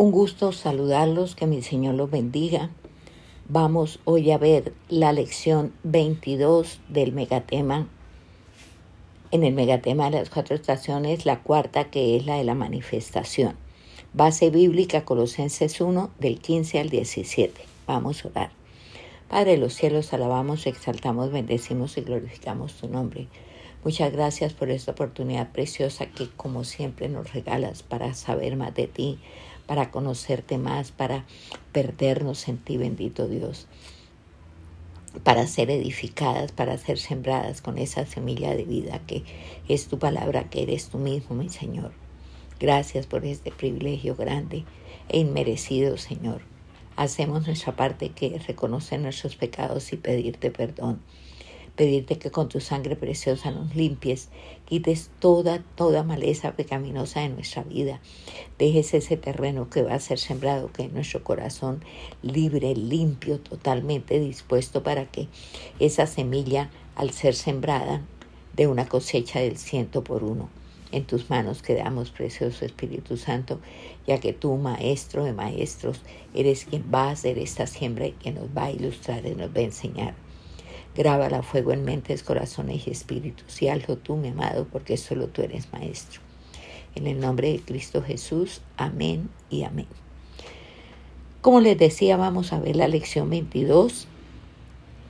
Un gusto saludarlos, que mi Señor los bendiga. Vamos hoy a ver la lección 22 del megatema. En el megatema de las cuatro estaciones, la cuarta que es la de la manifestación. Base bíblica Colosenses 1 del 15 al 17. Vamos a orar. Padre de los cielos, alabamos, exaltamos, bendecimos y glorificamos tu nombre. Muchas gracias por esta oportunidad preciosa que como siempre nos regalas para saber más de ti, para conocerte más, para perdernos en ti, bendito Dios, para ser edificadas, para ser sembradas con esa semilla de vida que es tu palabra, que eres tú mismo, mi Señor. Gracias por este privilegio grande e inmerecido, Señor. Hacemos nuestra parte que es reconocer nuestros pecados y pedirte perdón pedirte que con tu sangre preciosa nos limpies, quites toda, toda maleza pecaminosa de nuestra vida, dejes ese terreno que va a ser sembrado, que es nuestro corazón libre, limpio, totalmente dispuesto para que esa semilla, al ser sembrada, de una cosecha del ciento por uno. En tus manos quedamos, precioso Espíritu Santo, ya que tú, Maestro de Maestros, eres quien va a hacer esta siembra y quien nos va a ilustrar y nos va a enseñar. Grábala fuego en mentes, corazones y espíritus y hazlo tú, mi amado, porque solo tú eres maestro. En el nombre de Cristo Jesús, amén y amén. Como les decía, vamos a ver la lección 22,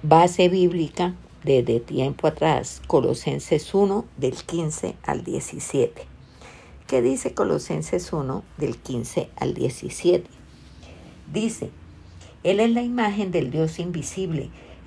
base bíblica desde tiempo atrás, Colosenses 1 del 15 al 17. ¿Qué dice Colosenses 1 del 15 al 17? Dice, Él es la imagen del Dios invisible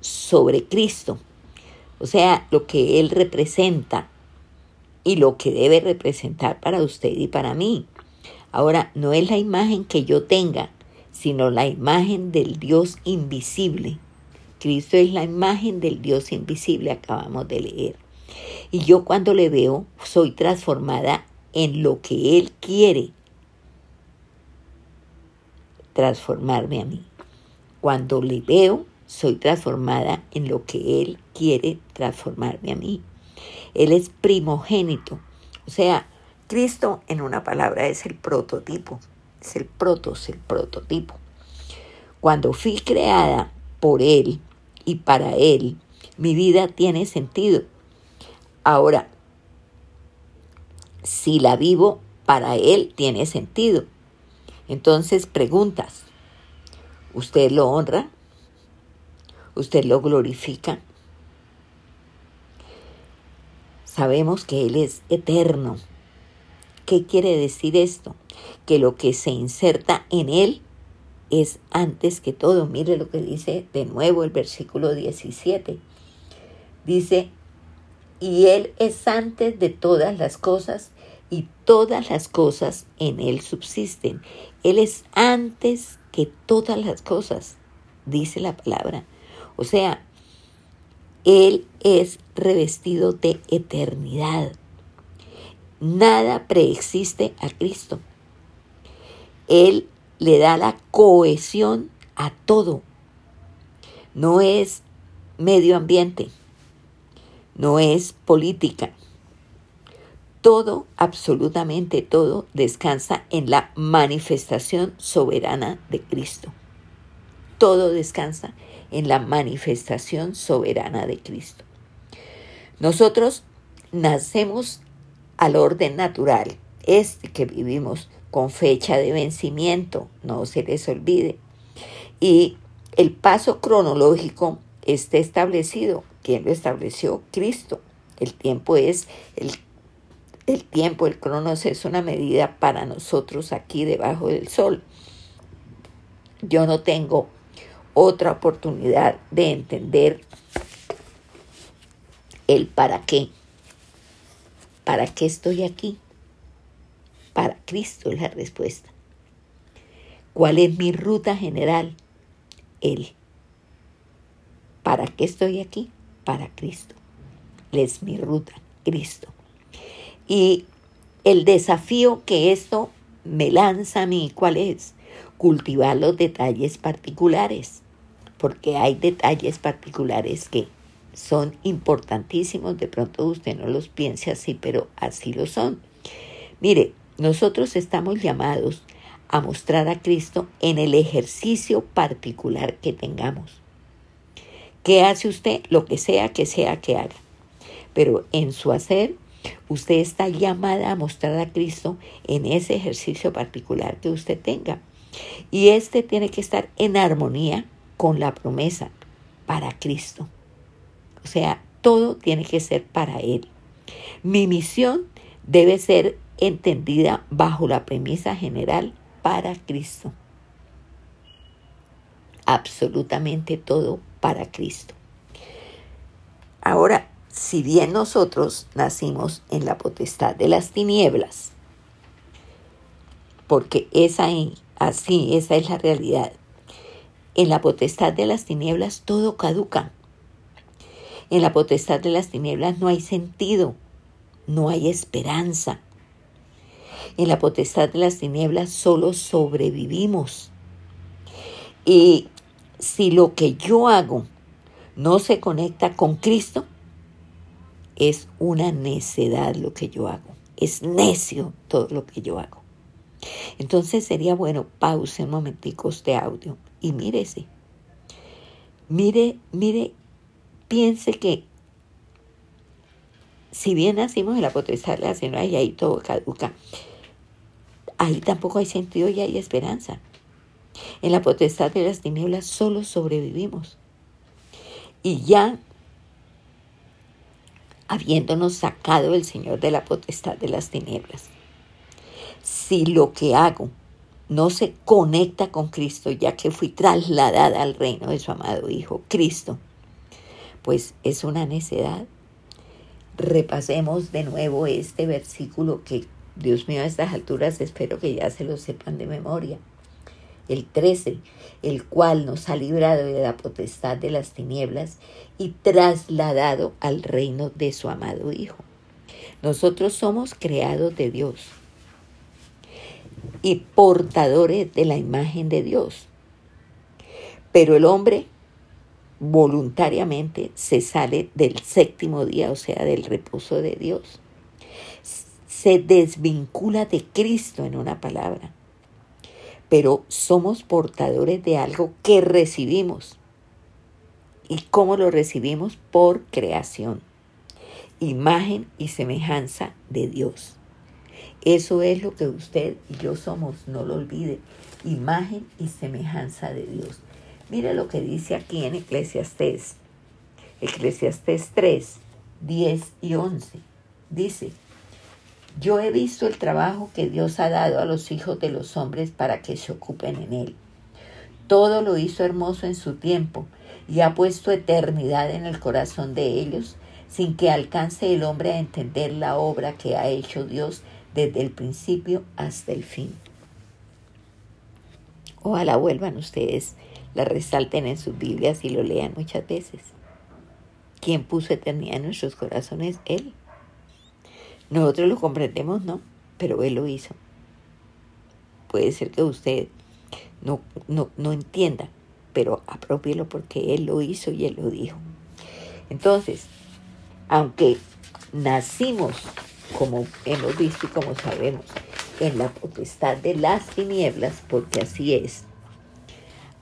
sobre Cristo, o sea, lo que Él representa y lo que debe representar para usted y para mí. Ahora, no es la imagen que yo tenga, sino la imagen del Dios invisible. Cristo es la imagen del Dios invisible, acabamos de leer. Y yo cuando le veo, soy transformada en lo que Él quiere transformarme a mí. Cuando le veo, soy transformada en lo que Él quiere transformarme a mí. Él es primogénito. O sea, Cristo en una palabra es el prototipo. Es el protos, el prototipo. Cuando fui creada por Él y para Él, mi vida tiene sentido. Ahora, si la vivo para Él, tiene sentido. Entonces preguntas, ¿usted lo honra? Usted lo glorifica. Sabemos que Él es eterno. ¿Qué quiere decir esto? Que lo que se inserta en Él es antes que todo. Mire lo que dice de nuevo el versículo 17. Dice, y Él es antes de todas las cosas y todas las cosas en Él subsisten. Él es antes que todas las cosas, dice la palabra. O sea, Él es revestido de eternidad. Nada preexiste a Cristo. Él le da la cohesión a todo. No es medio ambiente, no es política. Todo, absolutamente todo, descansa en la manifestación soberana de Cristo. Todo descansa en la manifestación soberana de Cristo. Nosotros nacemos al orden natural, este que vivimos con fecha de vencimiento, no se les olvide. Y el paso cronológico está establecido. ¿Quién lo estableció? Cristo. El tiempo es el, el tiempo, el cronos es una medida para nosotros aquí debajo del sol. Yo no tengo otra oportunidad de entender el para qué. ¿Para qué estoy aquí? Para Cristo es la respuesta. ¿Cuál es mi ruta general? Él. ¿Para qué estoy aquí? Para Cristo. Él es mi ruta, Cristo. Y el desafío que esto me lanza a mí, ¿cuál es? Cultivar los detalles particulares, porque hay detalles particulares que son importantísimos, de pronto usted no los piense así, pero así lo son. Mire, nosotros estamos llamados a mostrar a Cristo en el ejercicio particular que tengamos. ¿Qué hace usted? Lo que sea que sea que haga. Pero en su hacer, usted está llamada a mostrar a Cristo en ese ejercicio particular que usted tenga. Y este tiene que estar en armonía con la promesa para Cristo. O sea, todo tiene que ser para Él. Mi misión debe ser entendida bajo la premisa general para Cristo. Absolutamente todo para Cristo. Ahora, si bien nosotros nacimos en la potestad de las tinieblas, porque esa así, esa es la realidad. En la potestad de las tinieblas todo caduca. En la potestad de las tinieblas no hay sentido, no hay esperanza. En la potestad de las tinieblas solo sobrevivimos. Y si lo que yo hago no se conecta con Cristo, es una necedad lo que yo hago. Es necio todo lo que yo hago. Entonces sería bueno, pause un momentico este audio y mírese. Mire, mire piense que si bien nacimos en la potestad de la Señora y ahí todo caduca, ahí tampoco hay sentido y hay esperanza. En la potestad de las tinieblas solo sobrevivimos. Y ya habiéndonos sacado el Señor de la potestad de las tinieblas, si lo que hago no se conecta con Cristo, ya que fui trasladada al reino de su amado Hijo, Cristo, pues es una necedad. Repasemos de nuevo este versículo que, Dios mío, a estas alturas espero que ya se lo sepan de memoria. El 13, el cual nos ha librado de la potestad de las tinieblas y trasladado al reino de su amado Hijo. Nosotros somos creados de Dios y portadores de la imagen de Dios. Pero el hombre voluntariamente se sale del séptimo día, o sea, del reposo de Dios. Se desvincula de Cristo en una palabra. Pero somos portadores de algo que recibimos. ¿Y cómo lo recibimos? Por creación. Imagen y semejanza de Dios. Eso es lo que usted y yo somos, no lo olvide. Imagen y semejanza de Dios. Mire lo que dice aquí en Eclesiastés. Eclesiastés 3, 10 y 11. Dice, yo he visto el trabajo que Dios ha dado a los hijos de los hombres para que se ocupen en él. Todo lo hizo hermoso en su tiempo y ha puesto eternidad en el corazón de ellos, sin que alcance el hombre a entender la obra que ha hecho Dios desde el principio hasta el fin. Ojalá vuelvan ustedes la resalten en sus Biblias y lo lean muchas veces. ¿Quién puso eternidad en nuestros corazones? Él. Nosotros lo comprendemos, ¿no? Pero Él lo hizo. Puede ser que usted no, no, no entienda, pero apropielo porque Él lo hizo y Él lo dijo. Entonces, aunque nacimos, como hemos visto y como sabemos, en la potestad de las tinieblas, porque así es,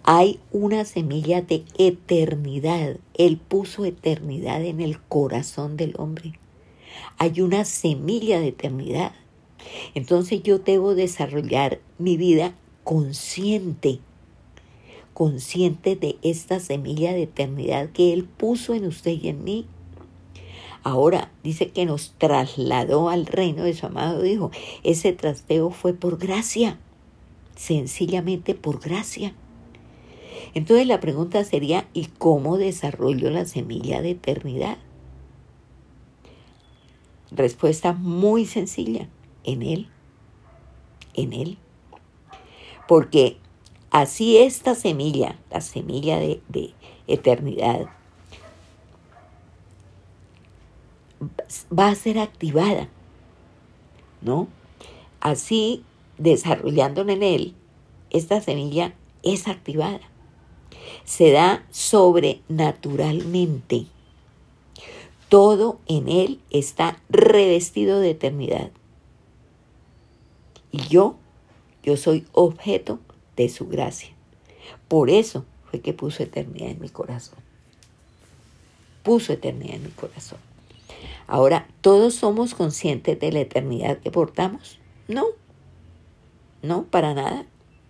hay una semilla de eternidad. Él puso eternidad en el corazón del hombre. Hay una semilla de eternidad. Entonces yo debo desarrollar mi vida consciente, consciente de esta semilla de eternidad que Él puso en usted y en mí. Ahora dice que nos trasladó al reino de su amado Hijo. Ese trasteo fue por gracia, sencillamente por gracia. Entonces la pregunta sería, ¿y cómo desarrollo la semilla de eternidad? Respuesta muy sencilla, en Él, en Él. Porque así esta semilla, la semilla de, de eternidad, va a ser activada, ¿no? Así, desarrollándola en él, esta semilla es activada. Se da sobrenaturalmente. Todo en él está revestido de eternidad. Y yo, yo soy objeto de su gracia. Por eso fue que puso eternidad en mi corazón. Puso eternidad en mi corazón. Ahora, ¿todos somos conscientes de la eternidad que portamos? No, no, para nada.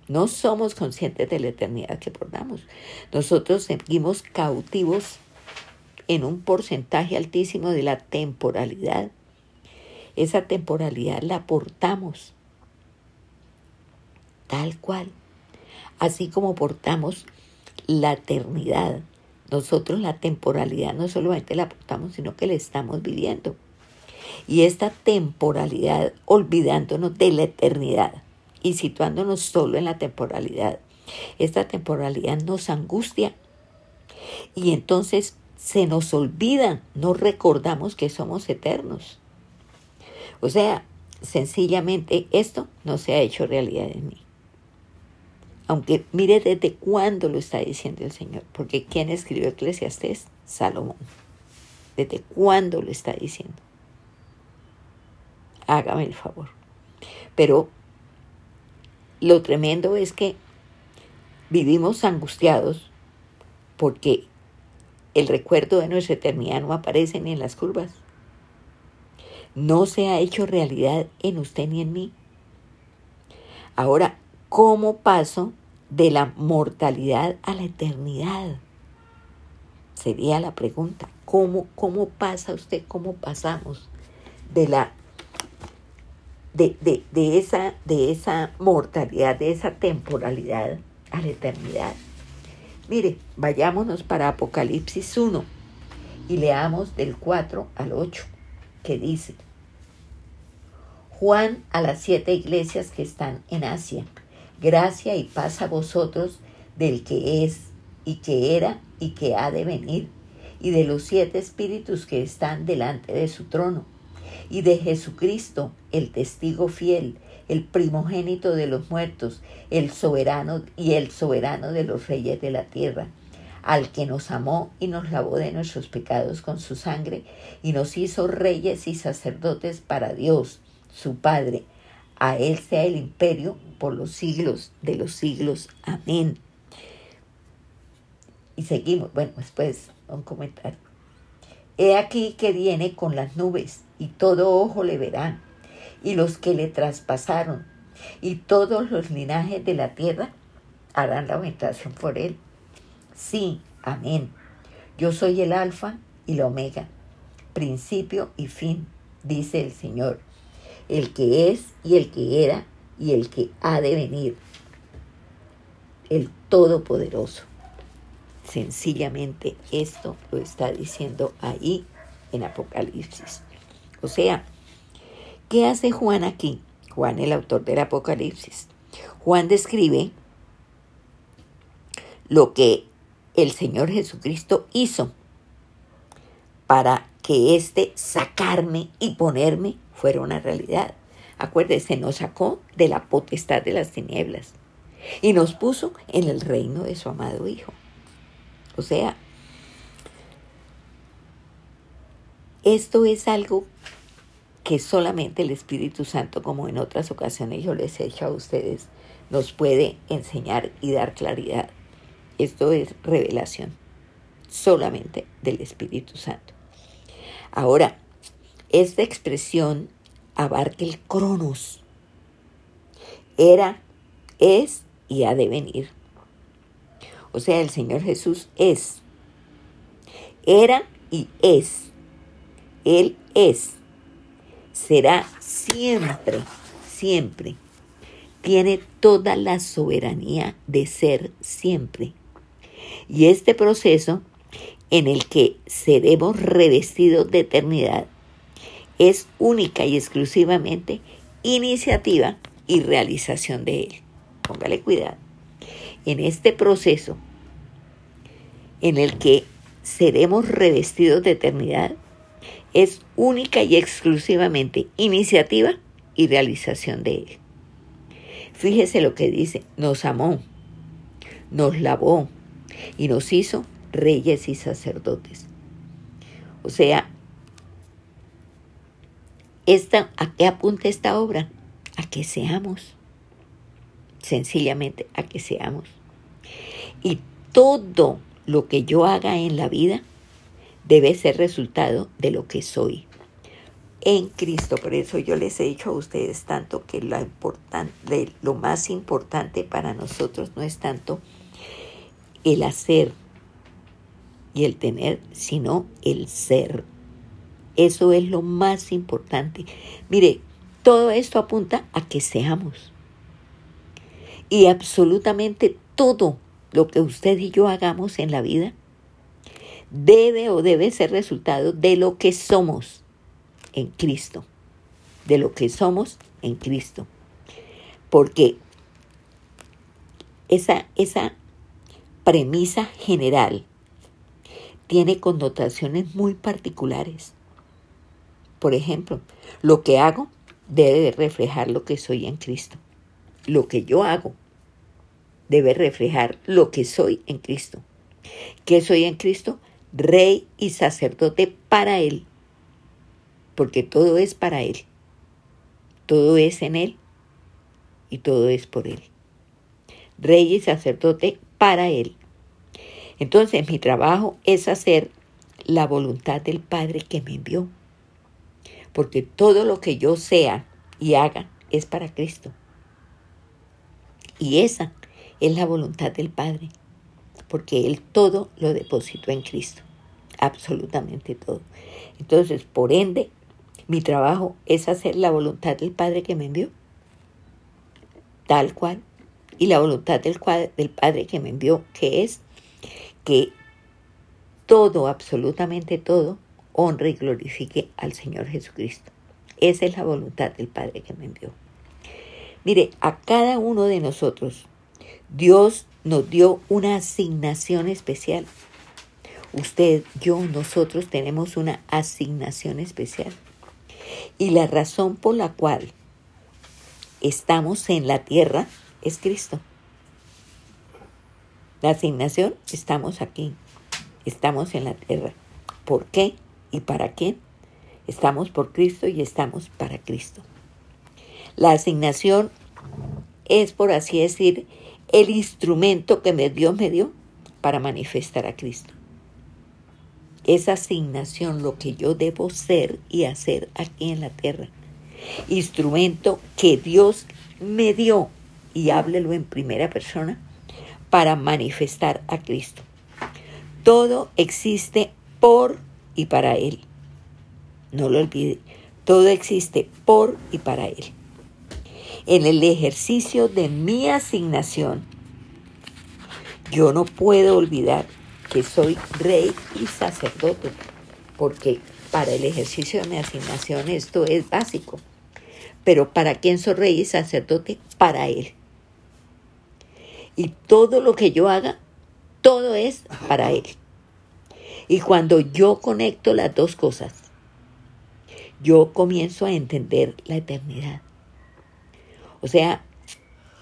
No somos conscientes de la eternidad que portamos. Nosotros seguimos cautivos en un porcentaje altísimo de la temporalidad. Esa temporalidad la portamos tal cual, así como portamos la eternidad. Nosotros la temporalidad no solamente la portamos, sino que la estamos viviendo. Y esta temporalidad, olvidándonos de la eternidad y situándonos solo en la temporalidad, esta temporalidad nos angustia. Y entonces se nos olvida, no recordamos que somos eternos. O sea, sencillamente esto no se ha hecho realidad en mí. Aunque mire desde cuándo lo está diciendo el Señor, porque ¿quién escribió Eclesiastés? Salomón. ¿Desde cuándo lo está diciendo? Hágame el favor. Pero lo tremendo es que vivimos angustiados porque el recuerdo de nuestra eternidad no aparece ni en las curvas. No se ha hecho realidad en usted ni en mí. Ahora, ¿Cómo paso de la mortalidad a la eternidad? Sería la pregunta. ¿Cómo, cómo pasa usted? ¿Cómo pasamos de la de, de, esa, de esa mortalidad, de esa temporalidad a la eternidad? Mire, vayámonos para Apocalipsis 1 y leamos del 4 al 8, que dice, Juan a las siete iglesias que están en Asia Gracia y paz a vosotros del que es y que era y que ha de venir, y de los siete espíritus que están delante de su trono, y de Jesucristo, el testigo fiel, el primogénito de los muertos, el soberano y el soberano de los reyes de la tierra, al que nos amó y nos lavó de nuestros pecados con su sangre, y nos hizo reyes y sacerdotes para Dios, su Padre, a Él sea el imperio por los siglos de los siglos. Amén. Y seguimos. Bueno, después un comentario. He aquí que viene con las nubes y todo ojo le verá y los que le traspasaron y todos los linajes de la tierra harán lamentación por él. Sí, amén. Yo soy el alfa y la omega, principio y fin, dice el Señor el que es y el que era y el que ha de venir, el Todopoderoso. Sencillamente esto lo está diciendo ahí en Apocalipsis. O sea, ¿qué hace Juan aquí? Juan, el autor del Apocalipsis. Juan describe lo que el Señor Jesucristo hizo para que éste sacarme y ponerme fuera una realidad. Acuérdese, nos sacó de la potestad de las tinieblas y nos puso en el reino de su amado Hijo. O sea, esto es algo que solamente el Espíritu Santo, como en otras ocasiones yo les he hecho a ustedes, nos puede enseñar y dar claridad. Esto es revelación solamente del Espíritu Santo. Ahora, esta expresión abarca el cronos. Era, es y ha de venir. O sea, el Señor Jesús es. Era y es. Él es. Será siempre, siempre. Tiene toda la soberanía de ser siempre. Y este proceso en el que seremos revestidos de eternidad es única y exclusivamente iniciativa y realización de él. Póngale cuidado. en este proceso en el que seremos revestidos de eternidad es única y exclusivamente iniciativa y realización de Él. Fíjese lo que dice, nos amó, nos lavó y nos hizo reyes y sacerdotes. O sea, esta, ¿a qué apunta esta obra? A que seamos, sencillamente a que seamos. Y todo lo que yo haga en la vida debe ser resultado de lo que soy en Cristo. Por eso yo les he dicho a ustedes tanto que lo, lo más importante para nosotros no es tanto el hacer y el tener, sino el ser. Eso es lo más importante. Mire, todo esto apunta a que seamos. Y absolutamente todo lo que usted y yo hagamos en la vida debe o debe ser resultado de lo que somos en Cristo, de lo que somos en Cristo. Porque esa, esa premisa general tiene connotaciones muy particulares. Por ejemplo, lo que hago debe reflejar lo que soy en Cristo. Lo que yo hago debe reflejar lo que soy en Cristo. ¿Qué soy en Cristo? Rey y sacerdote para Él. Porque todo es para Él. Todo es en Él y todo es por Él. Rey y sacerdote para Él. Entonces mi trabajo es hacer la voluntad del Padre que me envió. Porque todo lo que yo sea y haga es para Cristo. Y esa es la voluntad del Padre, porque Él todo lo depositó en Cristo, absolutamente todo. Entonces, por ende, mi trabajo es hacer la voluntad del Padre que me envió, tal cual, y la voluntad del, del Padre que me envió, que es que todo, absolutamente todo, honre y glorifique al Señor Jesucristo. Esa es la voluntad del Padre que me envió. Mire, a cada uno de nosotros Dios nos dio una asignación especial. Usted, yo, nosotros tenemos una asignación especial. Y la razón por la cual estamos en la tierra es Cristo. La asignación, estamos aquí, estamos en la tierra. ¿Por qué y para quién? Estamos por Cristo y estamos para Cristo. La asignación es, por así decir, el instrumento que Dios me dio para manifestar a Cristo. Esa asignación, lo que yo debo ser y hacer aquí en la tierra. Instrumento que Dios me dio, y háblelo en primera persona, para manifestar a Cristo. Todo existe por y para Él. No lo olvide. Todo existe por y para Él en el ejercicio de mi asignación, yo no puedo olvidar que soy rey y sacerdote, porque para el ejercicio de mi asignación esto es básico. Pero ¿para quién soy rey y sacerdote? Para Él. Y todo lo que yo haga, todo es para Él. Y cuando yo conecto las dos cosas, yo comienzo a entender la eternidad. O sea,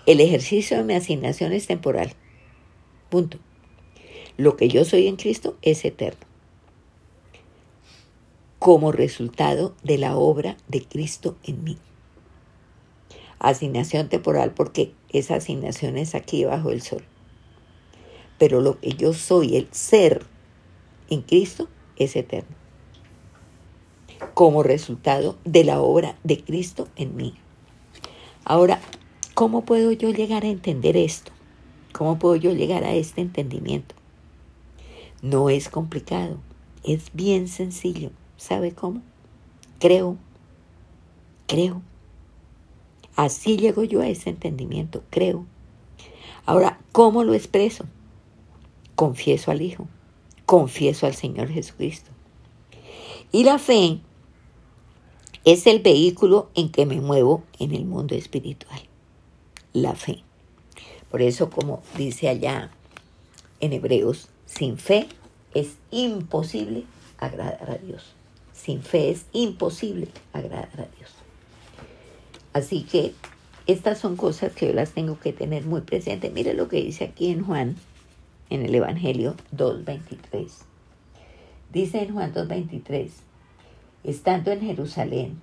el ejercicio de mi asignación es temporal. Punto. Lo que yo soy en Cristo es eterno. Como resultado de la obra de Cristo en mí. Asignación temporal porque esa asignación es aquí bajo el sol. Pero lo que yo soy, el ser en Cristo, es eterno. Como resultado de la obra de Cristo en mí. Ahora, ¿cómo puedo yo llegar a entender esto? ¿Cómo puedo yo llegar a este entendimiento? No es complicado, es bien sencillo. ¿Sabe cómo? Creo, creo. Así llego yo a ese entendimiento, creo. Ahora, ¿cómo lo expreso? Confieso al Hijo, confieso al Señor Jesucristo. Y la fe es el vehículo en que me muevo en el mundo espiritual, la fe. Por eso, como dice allá en Hebreos, sin fe es imposible agradar a Dios. Sin fe es imposible agradar a Dios. Así que estas son cosas que yo las tengo que tener muy presentes. Mire lo que dice aquí en Juan, en el Evangelio 2.23. Dice en Juan 2.23, estando en Jerusalén,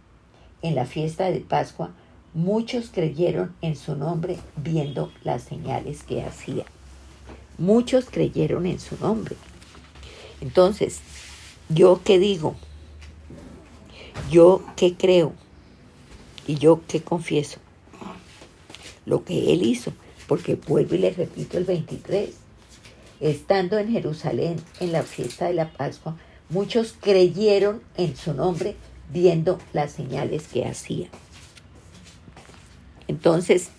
en la fiesta de Pascua, muchos creyeron en su nombre viendo las señales que hacía. Muchos creyeron en su nombre. Entonces, ¿yo qué digo? ¿Yo qué creo? ¿Y yo qué confieso? Lo que él hizo, porque vuelvo y le repito el 23 Estando en Jerusalén en la fiesta de la Pascua, muchos creyeron en su nombre viendo las señales que hacía. Entonces,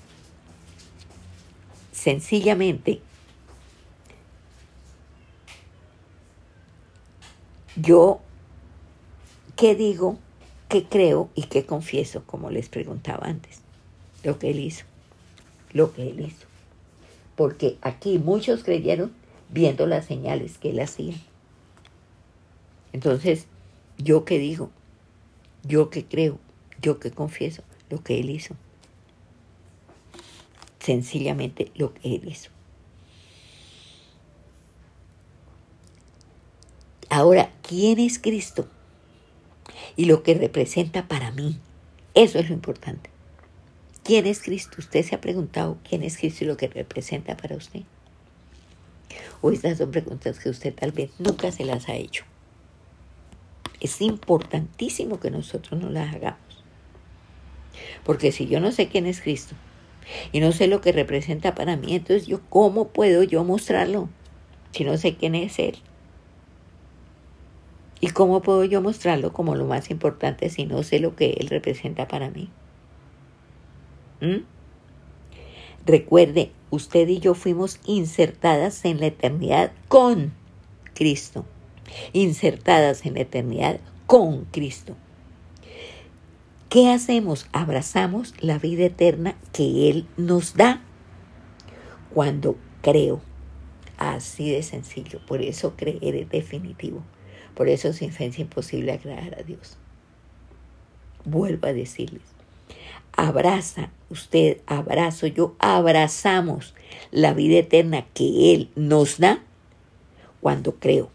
sencillamente, yo, ¿qué digo? ¿Qué creo y qué confieso? Como les preguntaba antes. Lo que él hizo. Lo que él hizo. Porque aquí muchos creyeron viendo las señales que él hacía. Entonces, ¿yo qué digo? ¿Yo qué creo? ¿Yo qué confieso? Lo que él hizo. Sencillamente lo que él hizo. Ahora, ¿quién es Cristo? Y lo que representa para mí. Eso es lo importante. ¿Quién es Cristo? Usted se ha preguntado quién es Cristo y lo que representa para usted. O estas son preguntas que usted tal vez nunca se las ha hecho. Es importantísimo que nosotros no las hagamos. Porque si yo no sé quién es Cristo y no sé lo que representa para mí, entonces yo cómo puedo yo mostrarlo si no sé quién es Él. ¿Y cómo puedo yo mostrarlo como lo más importante si no sé lo que Él representa para mí? ¿Mm? Recuerde, usted y yo fuimos insertadas en la eternidad con Cristo. Insertadas en la eternidad con Cristo. ¿Qué hacemos? Abrazamos la vida eterna que Él nos da cuando creo. Así de sencillo. Por eso creer es definitivo. Por eso sin fe es imposible agradar a Dios. Vuelvo a decirles, abraza, usted, abrazo, yo, abrazamos la vida eterna que Él nos da cuando creo.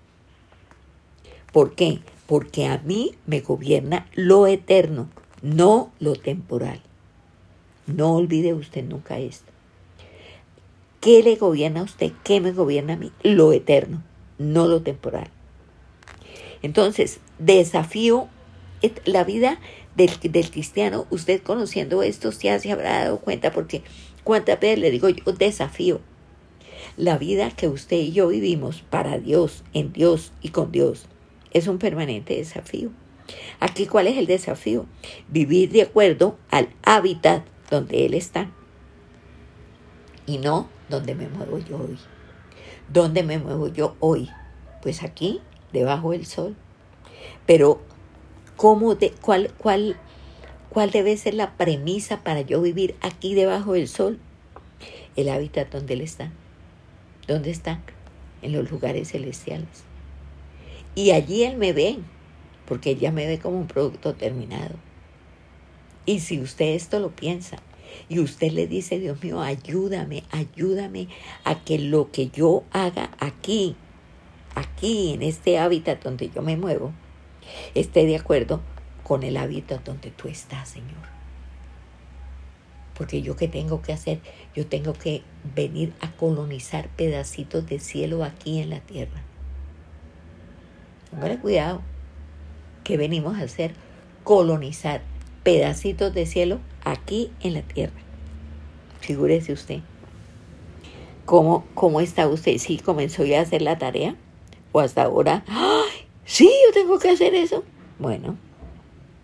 ¿Por qué? Porque a mí me gobierna lo eterno, no lo temporal. No olvide usted nunca esto. ¿Qué le gobierna a usted? ¿Qué me gobierna a mí? Lo eterno, no lo temporal. Entonces, desafío la vida del, cristiano, usted conociendo esto ya se habrá dado cuenta porque cuántas veces le digo yo desafío la vida que usted y yo vivimos para Dios, en Dios y con Dios es un permanente desafío. Aquí, ¿cuál es el desafío? Vivir de acuerdo al hábitat donde Él está y no donde me muevo yo hoy. ¿Dónde me muevo yo hoy? Pues aquí, debajo del sol. Pero cómo de, cuál, cuál, cuál debe ser la premisa para yo vivir aquí debajo del sol. El hábitat donde Él está. ¿Dónde está? En los lugares celestiales. Y allí Él me ve, porque ella me ve como un producto terminado. Y si usted esto lo piensa, y usted le dice, Dios mío, ayúdame, ayúdame a que lo que yo haga aquí, aquí, en este hábitat donde yo me muevo, esté de acuerdo con el hábitat donde tú estás, Señor. Porque yo qué tengo que hacer? Yo tengo que venir a colonizar pedacitos de cielo aquí en la tierra. Póngale cuidado. ¿Qué venimos a hacer? Colonizar pedacitos de cielo aquí en la tierra. Figúrese usted. ¿Cómo, cómo está usted? ¿Sí comenzó ya a hacer la tarea? ¿O hasta ahora? ¡Ay! Sí, yo tengo que hacer eso. Bueno,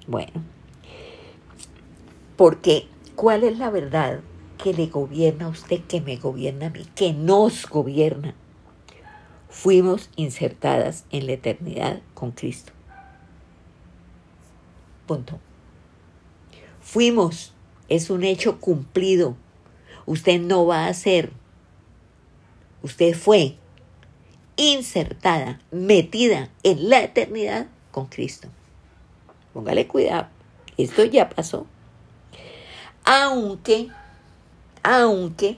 bueno. Porque, ¿cuál es la verdad que le gobierna a usted, que me gobierna a mí, que nos gobierna? Fuimos insertadas en la eternidad con Cristo. Punto. Fuimos, es un hecho cumplido. Usted no va a ser, usted fue insertada, metida en la eternidad con Cristo. Póngale cuidado, esto ya pasó. Aunque, aunque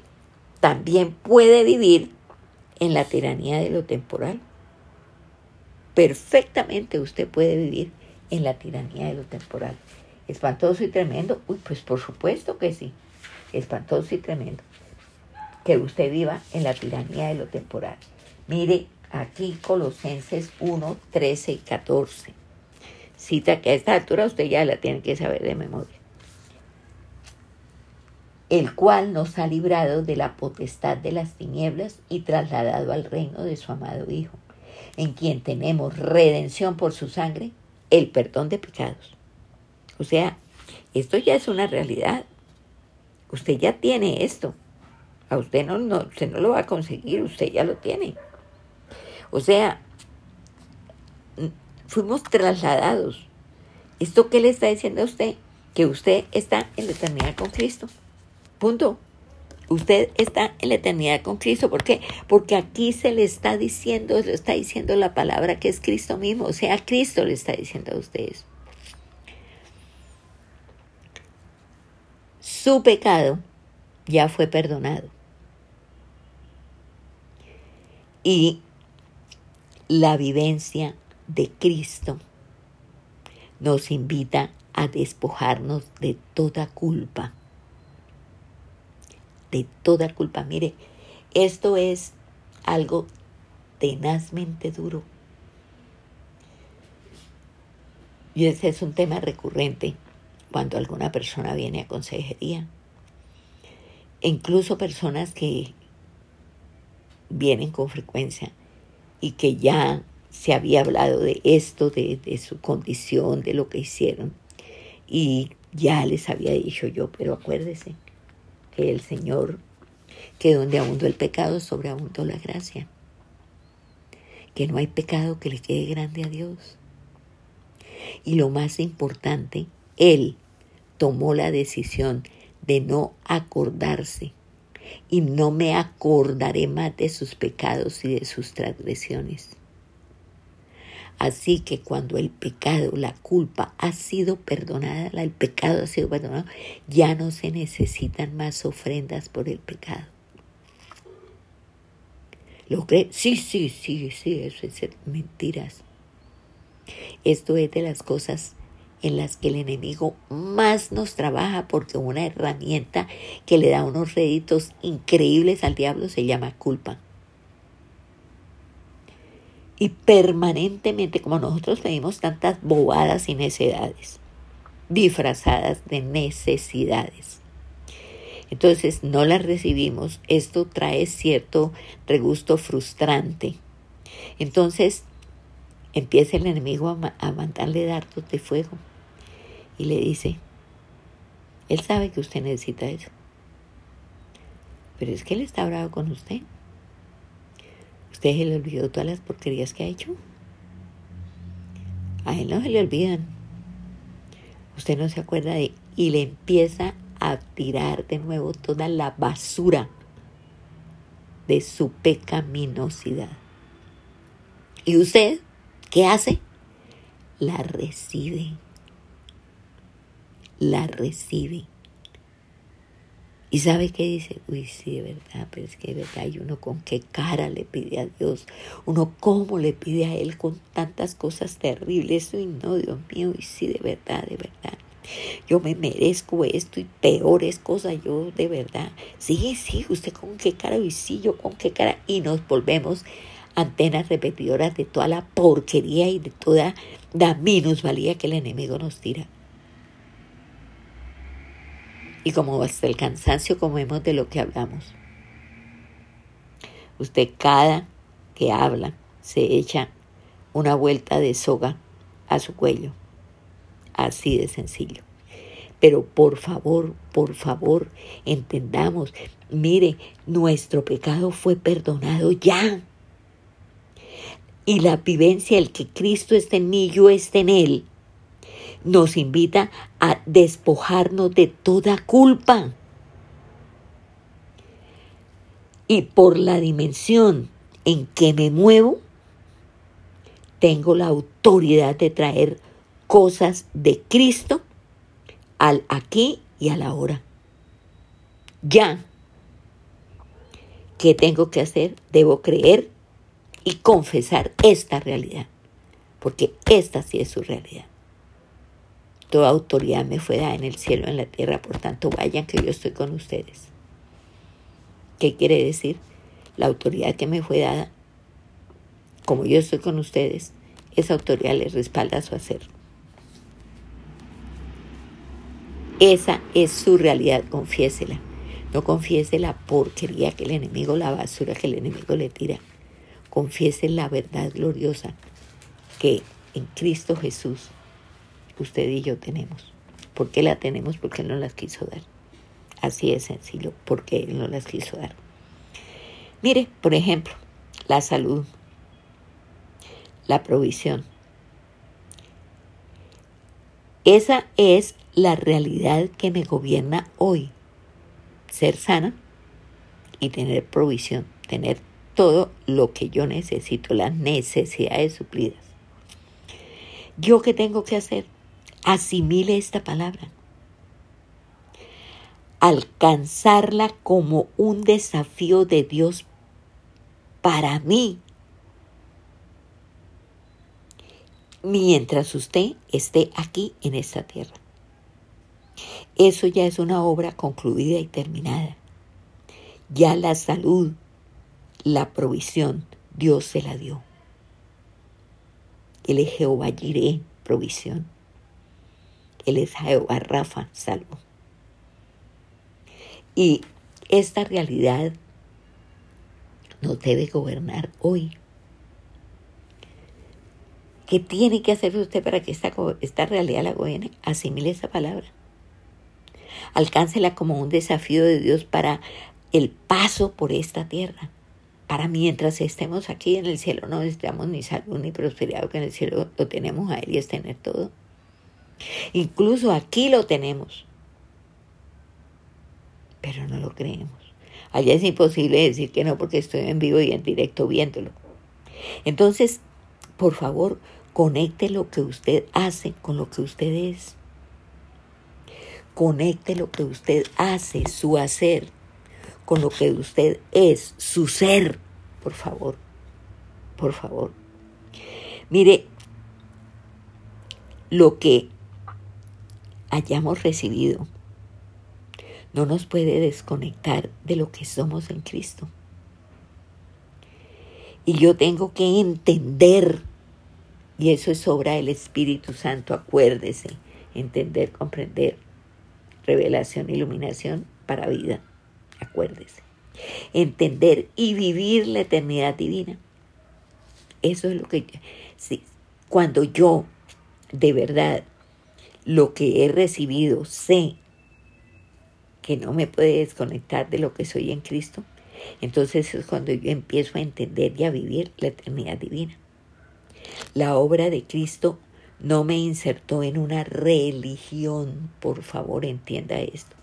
también puede vivir en la tiranía de lo temporal. Perfectamente usted puede vivir en la tiranía de lo temporal. Espantoso y tremendo. Uy, pues por supuesto que sí. Espantoso y tremendo. Que usted viva en la tiranía de lo temporal. Mire aquí Colosenses 1, 13 y 14. Cita que a esta altura usted ya la tiene que saber de memoria. El cual nos ha librado de la potestad de las tinieblas y trasladado al reino de su amado Hijo, en quien tenemos redención por su sangre, el perdón de pecados. O sea, esto ya es una realidad. Usted ya tiene esto. A usted no, no, usted no lo va a conseguir, usted ya lo tiene. O sea, fuimos trasladados. ¿Esto qué le está diciendo a usted? Que usted está en la eternidad con Cristo. Punto. Usted está en la eternidad con Cristo. ¿Por qué? Porque aquí se le está diciendo, le está diciendo la palabra que es Cristo mismo. O sea, Cristo le está diciendo a ustedes. Su pecado ya fue perdonado. Y la vivencia de Cristo nos invita a despojarnos de toda culpa. De toda culpa. Mire, esto es algo tenazmente duro. Y ese es un tema recurrente cuando alguna persona viene a consejería. Incluso personas que vienen con frecuencia y que ya se había hablado de esto, de, su condición, de lo que hicieron. Y ya les había dicho yo, pero acuérdese que el Señor, que donde abundó el pecado, sobreabundó la gracia. Que no hay pecado que le quede grande a Dios. Y lo más importante, Él tomó la decisión de no acordarse y no me acordaré más de sus pecados y de sus transgresiones. Así que cuando el pecado, la culpa ha sido perdonada, el pecado ha sido perdonado, ya no se necesitan más ofrendas por el pecado. ¿Lo cree? Sí, sí, sí, sí, eso es mentiras. Esto es de las cosas en las que el enemigo más nos trabaja porque una herramienta que le da unos réditos increíbles al diablo se llama culpa. Y permanentemente, como nosotros pedimos tantas bobadas y necedades, disfrazadas de necesidades. Entonces no las recibimos, esto trae cierto regusto frustrante. Entonces empieza el enemigo a, mandarle dardos de fuego y le dice, él sabe que usted necesita eso. Pero es que él está bravo con usted. ¿Usted se le olvidó todas las porquerías que ha hecho? A él no se le olvidan. Usted no se acuerda de... Y le empieza a tirar de nuevo toda la basura de su pecaminosidad. ¿Y usted qué hace? La recibe la recibe. Y sabe qué dice, uy, sí, de verdad, pero es que de verdad, y uno con qué cara le pide a Dios, uno cómo le pide a Él con tantas cosas terribles, uy, no, Dios mío, y sí, de verdad, de verdad. Yo me merezco esto y peores cosas, yo de verdad. Sí, sí, usted con qué cara, uy, sí, yo con qué cara. Y nos volvemos antenas repetidoras de toda la porquería y de toda la minusvalía que el enemigo nos tira. Y como hasta el cansancio comemos de lo que hablamos. Usted cada que habla se echa una vuelta de soga a su cuello. Así de sencillo. Pero por favor, por favor, entendamos, mire, nuestro pecado fue perdonado ya. Y la vivencia, el que Cristo esté en mí, yo esté en Él, nos invita a despojarnos de toda culpa. Y por la dimensión en que me muevo, tengo la autoridad de traer cosas de Cristo al aquí y a la hora. Ya. ¿Qué tengo que hacer? Debo creer y confesar esta realidad, porque esta sí es su realidad. Toda autoridad me fue dada en el cielo y en la tierra, por tanto vayan que yo estoy con ustedes. ¿Qué quiere decir? La autoridad que me fue dada, como yo estoy con ustedes, esa autoridad les respalda su hacer. Esa es su realidad, confiésela. No confiese la porquería que el enemigo, la basura que el enemigo le tira. Confiese la verdad gloriosa que en Cristo Jesús usted y yo tenemos. ¿Por qué la tenemos? Porque Él no las quiso dar. Así es sencillo, porque Él no las quiso dar. Mire, por ejemplo, la salud, la provisión. Esa es la realidad que me gobierna hoy. Ser sana y tener provisión, tener todo lo que yo necesito, las necesidades suplidas. ¿Yo qué tengo que hacer? Asimile esta palabra. Alcanzarla como un desafío de Dios para mí. Mientras usted esté aquí en esta tierra. Eso ya es una obra concluida y terminada. Ya la salud, la provisión, Dios se la dio. Él es Jehová Jireh, provisión. Él es Jehová Rafa, salvo. Y esta realidad nos debe gobernar hoy. ¿Qué tiene que hacer usted para que esta, esta realidad la gobierne? Asimile esa palabra. Alcáncela como un desafío de Dios para el paso por esta tierra. Para mientras estemos aquí en el cielo no necesitamos ni salud ni prosperidad, que en el cielo lo tenemos a Él y es tener todo. Incluso aquí lo tenemos, pero no lo creemos. Allá es imposible decir que no porque estoy en vivo y en directo viéndolo. Entonces, por favor, conecte lo que usted hace con lo que usted es. Conecte lo que usted hace, su hacer, con lo que usted es, su ser, por favor, por favor. Mire, lo que hayamos recibido no nos puede desconectar de lo que somos en Cristo. Y yo tengo que entender, y eso es obra del Espíritu Santo, acuérdese, entender, comprender, revelación, iluminación para vida, acuérdese. Entender y vivir la eternidad divina. Eso es lo que, sí, cuando yo de verdad lo que he recibido, sé que no me puede desconectar de lo que soy en Cristo, entonces es cuando yo empiezo a entender y a vivir la eternidad divina. La obra de Cristo no me insertó en una religión, por favor entienda esto,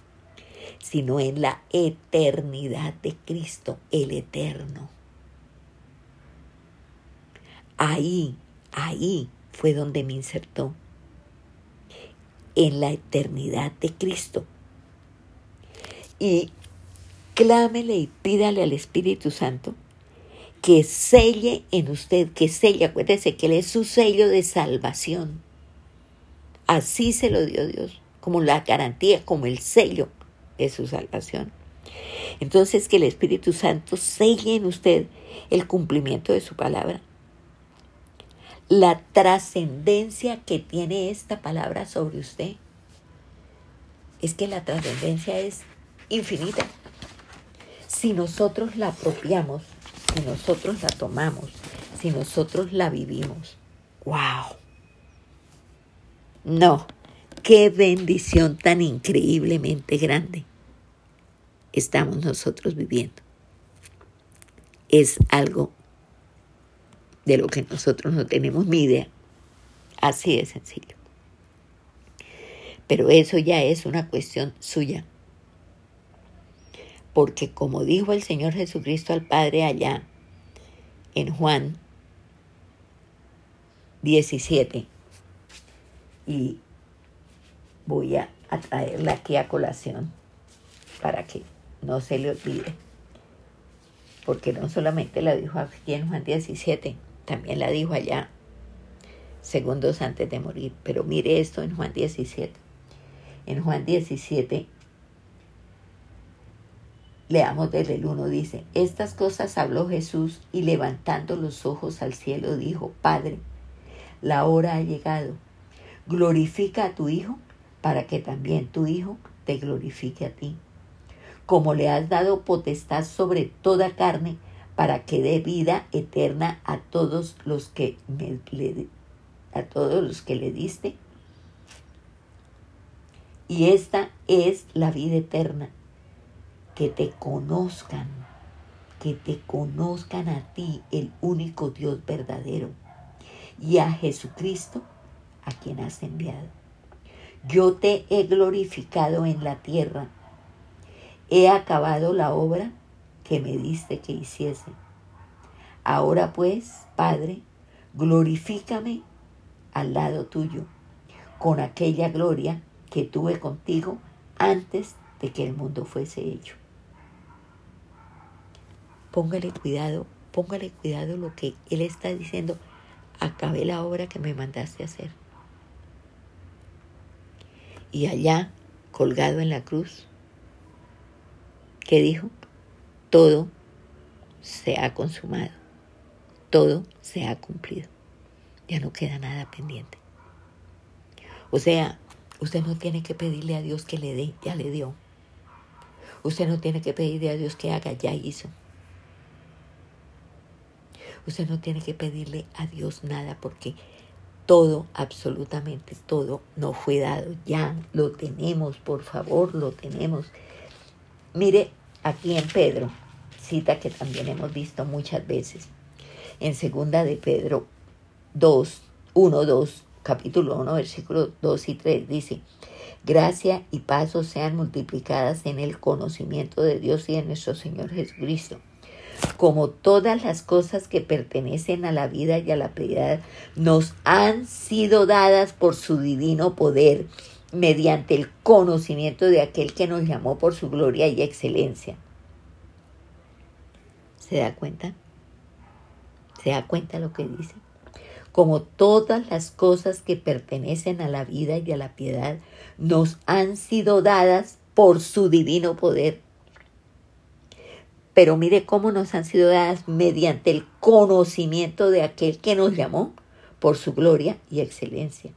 sino en la eternidad de Cristo, el eterno. Ahí, ahí fue donde me insertó en la eternidad de Cristo. Y clámele y pídale al Espíritu Santo que selle en usted, que selle, acuérdese que Él es su sello de salvación. Así se lo dio Dios, como la garantía, como el sello de su salvación. Entonces que el Espíritu Santo selle en usted el cumplimiento de su palabra la trascendencia que tiene esta palabra sobre usted. Es que la trascendencia es infinita. Si nosotros la apropiamos, si nosotros la tomamos, si nosotros la vivimos, wow. No, qué bendición tan increíblemente grande estamos nosotros viviendo. Es algo de lo que nosotros no tenemos ni idea. Así de sencillo. Pero eso ya es una cuestión suya. porque como dijo el Señor Jesucristo al Padre allá en Juan 17, y voy a, traerla aquí a colación para que no se le olvide, porque no solamente la dijo aquí en Juan 17, también la dijo allá segundos antes de morir, pero mire esto en Juan 17. En Juan 17 Leamos desde el 1, dice, estas cosas habló Jesús y levantando los ojos al cielo dijo, Padre, la hora ha llegado, glorifica a tu Hijo para que también tu Hijo te glorifique a ti. Como le has dado potestad sobre toda carne, para que dé vida eterna a todos los que le, a todos los que le diste. Y esta es la vida eterna, que te conozcan, que te conozcan a ti, el único Dios verdadero, y a Jesucristo, a quien has enviado. Yo te he glorificado en la tierra, he acabado la obra que me diste que hiciese. Ahora pues, Padre, glorifícame al lado tuyo, con aquella gloria que tuve contigo antes de que el mundo fuese hecho póngale cuidado, póngale cuidado lo que Él está diciendo, acabé la obra que me mandaste hacer. Y allá, colgado en la cruz, ¿qué dijo? Todo se ha consumado, todo se ha cumplido, ya no queda nada pendiente. O sea, usted no tiene que pedirle a Dios que le dé, ya le dio. Usted no tiene que pedirle a Dios que haga, ya hizo. Usted no tiene que pedirle a Dios nada porque todo, absolutamente todo, no fue dado. Ya lo tenemos, por favor, lo tenemos. Mire, aquí en Pedro, cita que también hemos visto muchas veces, en segunda de Pedro 2, 1, 2, capítulo 1, versículos 2 y 3, dice, gracia y paz sean multiplicadas en el conocimiento de Dios y de nuestro Señor Jesucristo como todas las cosas que pertenecen a la vida y a la piedad, nos han sido dadas por su divino poder, mediante el conocimiento de aquel que nos llamó por su gloria y excelencia. ¿Se da cuenta? ¿Se da cuenta lo que dice? Como todas las cosas que pertenecen a la vida y a la piedad, nos han sido dadas por su divino poder pero mire cómo nos han sido dadas mediante el conocimiento de aquel que nos llamó por su gloria y excelencia,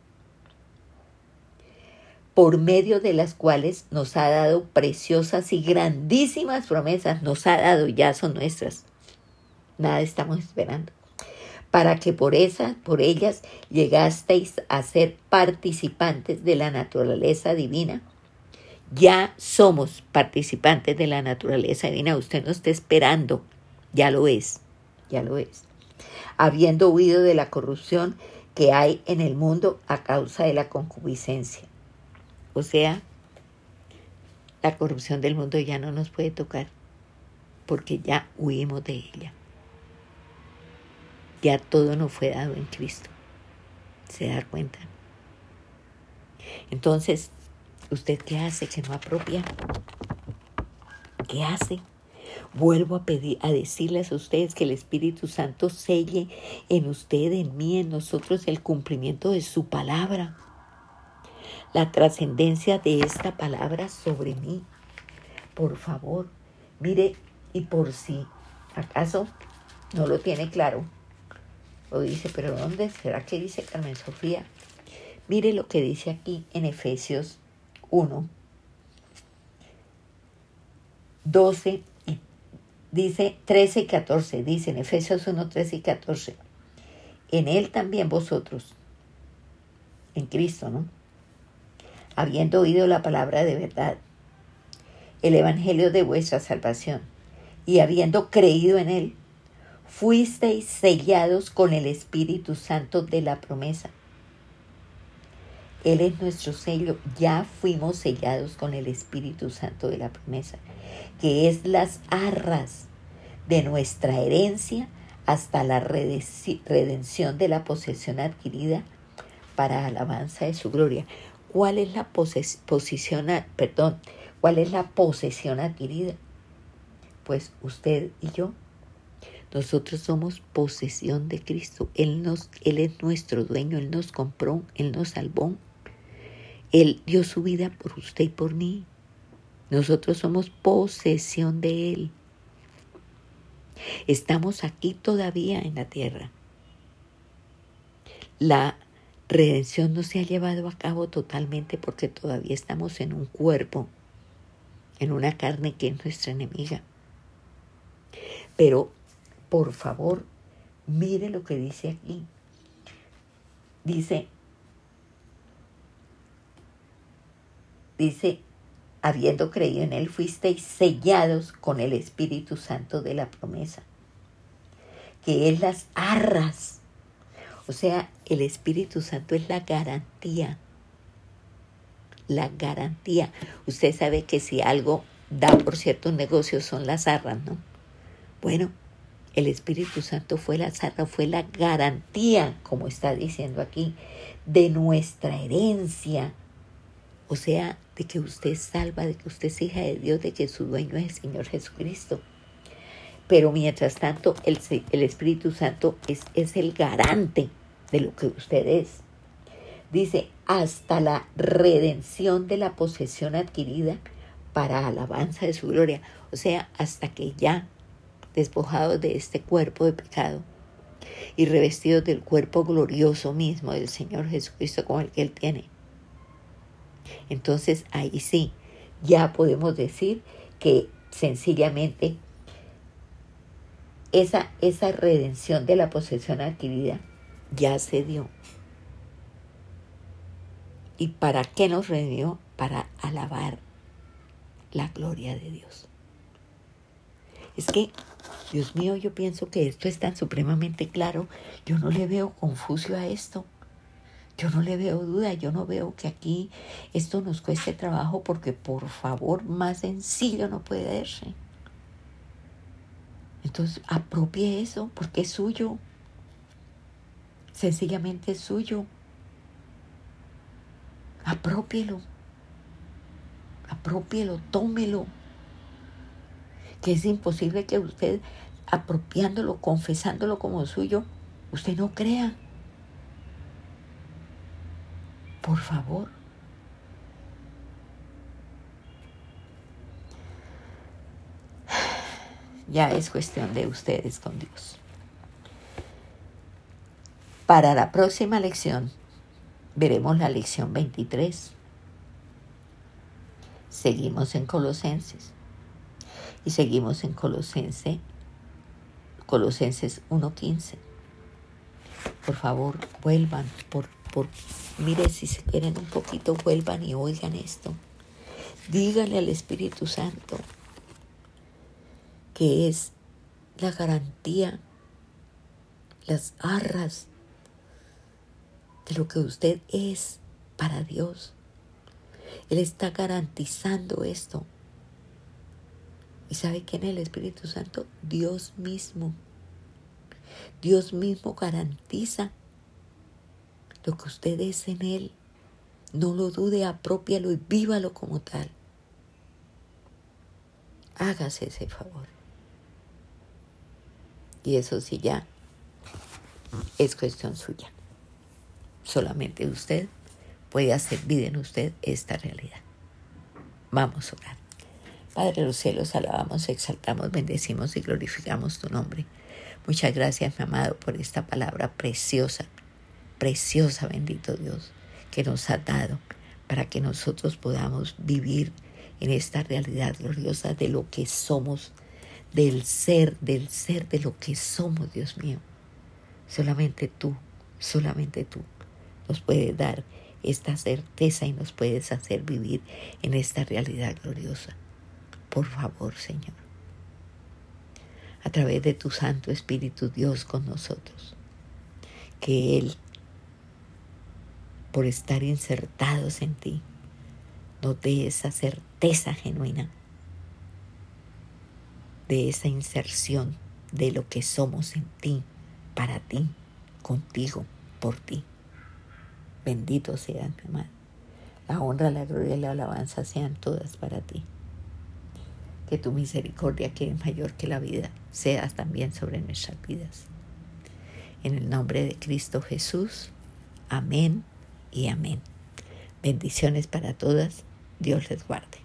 por medio de las cuales nos ha dado preciosas y grandísimas promesas, nos ha dado, ya son nuestras. Nada estamos esperando. Para que por esas, por ellas llegasteis a ser participantes de la naturaleza divina ya somos participantes de la naturaleza divina. Usted no está esperando, ya lo es, ya lo es. Habiendo huido de la corrupción que hay en el mundo a causa de la concupiscencia. O sea, la corrupción del mundo ya no nos puede tocar porque ya huimos de ella. Ya todo nos fue dado en Cristo. ¿Se da cuenta? Entonces, ¿Usted qué hace que no apropia? ¿Qué hace? Vuelvo a pedir, a decirles a ustedes que el Espíritu Santo selle en usted, en mí, en nosotros el cumplimiento de su palabra. La trascendencia de esta palabra sobre mí. Por favor, mire, y por si acaso no lo tiene claro, lo dice, pero ¿dónde será que dice Carmen Sofía? Mire lo que dice aquí en Efesios 1, 12 y dice 13 y 14, dice en Efesios 1, 13 y 14. En él también vosotros, en Cristo, ¿no? Habiendo oído la palabra de verdad, el evangelio de vuestra salvación, y habiendo creído en él, fuisteis sellados con el Espíritu Santo de la promesa él es nuestro sello. Ya fuimos sellados con el Espíritu Santo de la promesa. que es las arras de nuestra herencia hasta la redención de la posesión adquirida para alabanza de su gloria. ¿Cuál es la posición, perdón, cuál es la posesión adquirida? Pues usted y yo. Nosotros somos posesión de Cristo. Él, nos, él es nuestro dueño, Él nos compró, Él nos salvó. Él dio su vida por usted y por mí. Nosotros somos posesión de Él. Estamos aquí todavía en la tierra. La redención no se ha llevado a cabo totalmente porque todavía estamos en un cuerpo, en una carne que es nuestra enemiga. Pero, por favor, mire lo que dice aquí. Dice, dice, habiendo creído en Él, fuisteis sellados con el Espíritu Santo de la promesa, que es las arras. O sea, el Espíritu Santo es la garantía. La garantía. Usted sabe que si algo da por ciertos negocios son las arras, ¿no? Bueno, el Espíritu Santo fue la arras, fue la garantía, como está diciendo aquí, de nuestra herencia o sea, de que usted es salva, de que usted es hija de Dios, de que su dueño es el Señor Jesucristo. Pero mientras tanto, el, el Espíritu Santo es, es el garante de lo que usted es. Dice, hasta la redención de la posesión adquirida para alabanza de su gloria. O sea, hasta que ya, despojados de este cuerpo de pecado y revestidos del cuerpo glorioso mismo del Señor Jesucristo como el que Él tiene, entonces ahí sí, ya podemos decir que sencillamente esa, esa redención de la posesión adquirida ya se dio. ¿Y para qué nos redimió? Para alabar la gloria de Dios. Es que, Dios mío, yo pienso que esto es tan supremamente claro. Yo no le veo confuso a esto. Yo no le veo duda, yo no veo que aquí esto nos cueste trabajo porque por favor más sencillo no puede ser. Entonces apropie eso porque es suyo. Sencillamente es suyo. Apropielo. Apropielo, tómelo. Que es imposible que usted apropiándolo, confesándolo como suyo, usted no crea. Por favor. Ya es cuestión de ustedes con Dios. Para la próxima lección veremos la lección 23. Seguimos en Colosenses. Y seguimos en Colosense, Colosenses 1.15. Por favor, vuelvan, por mire si se quieren un poquito, vuelvan y oigan esto. Díganle al Espíritu Santo que es la garantía, las arras de lo que usted es para Dios. Él está garantizando esto. ¿Y sabe quién es el Espíritu Santo? Dios mismo. Dios mismo garantiza lo que usted es en Él. No lo dude, apropialo y vívalo como tal. Hágase ese favor. Y eso sí ya es cuestión suya. Solamente usted puede hacer vida en usted esta realidad. Vamos a orar. Padre de los cielos, alabamos, exaltamos, bendecimos y glorificamos tu nombre. Muchas gracias, mi amado, por esta palabra preciosa preciosa, bendito Dios, que nos ha dado para que nosotros podamos vivir en esta realidad gloriosa de lo que somos, del ser, del ser de lo que somos, Dios mío. Solamente tú, solamente tú nos puedes dar esta certeza y nos puedes hacer vivir en esta realidad gloriosa. Por favor, Señor, a través de tu Santo Espíritu Dios con nosotros, que Él por estar insertados en ti, nos dé esa certeza genuina de esa inserción de lo que somos en ti, para ti, contigo, por ti. Bendito seas, mi amado. La honra, la gloria y la alabanza sean todas para ti. Que tu misericordia, que es mayor que la vida, sea también sobre nuestras vidas. En el nombre de Cristo Jesús. Amén y amén. Bendiciones para todas. Dios les guarde.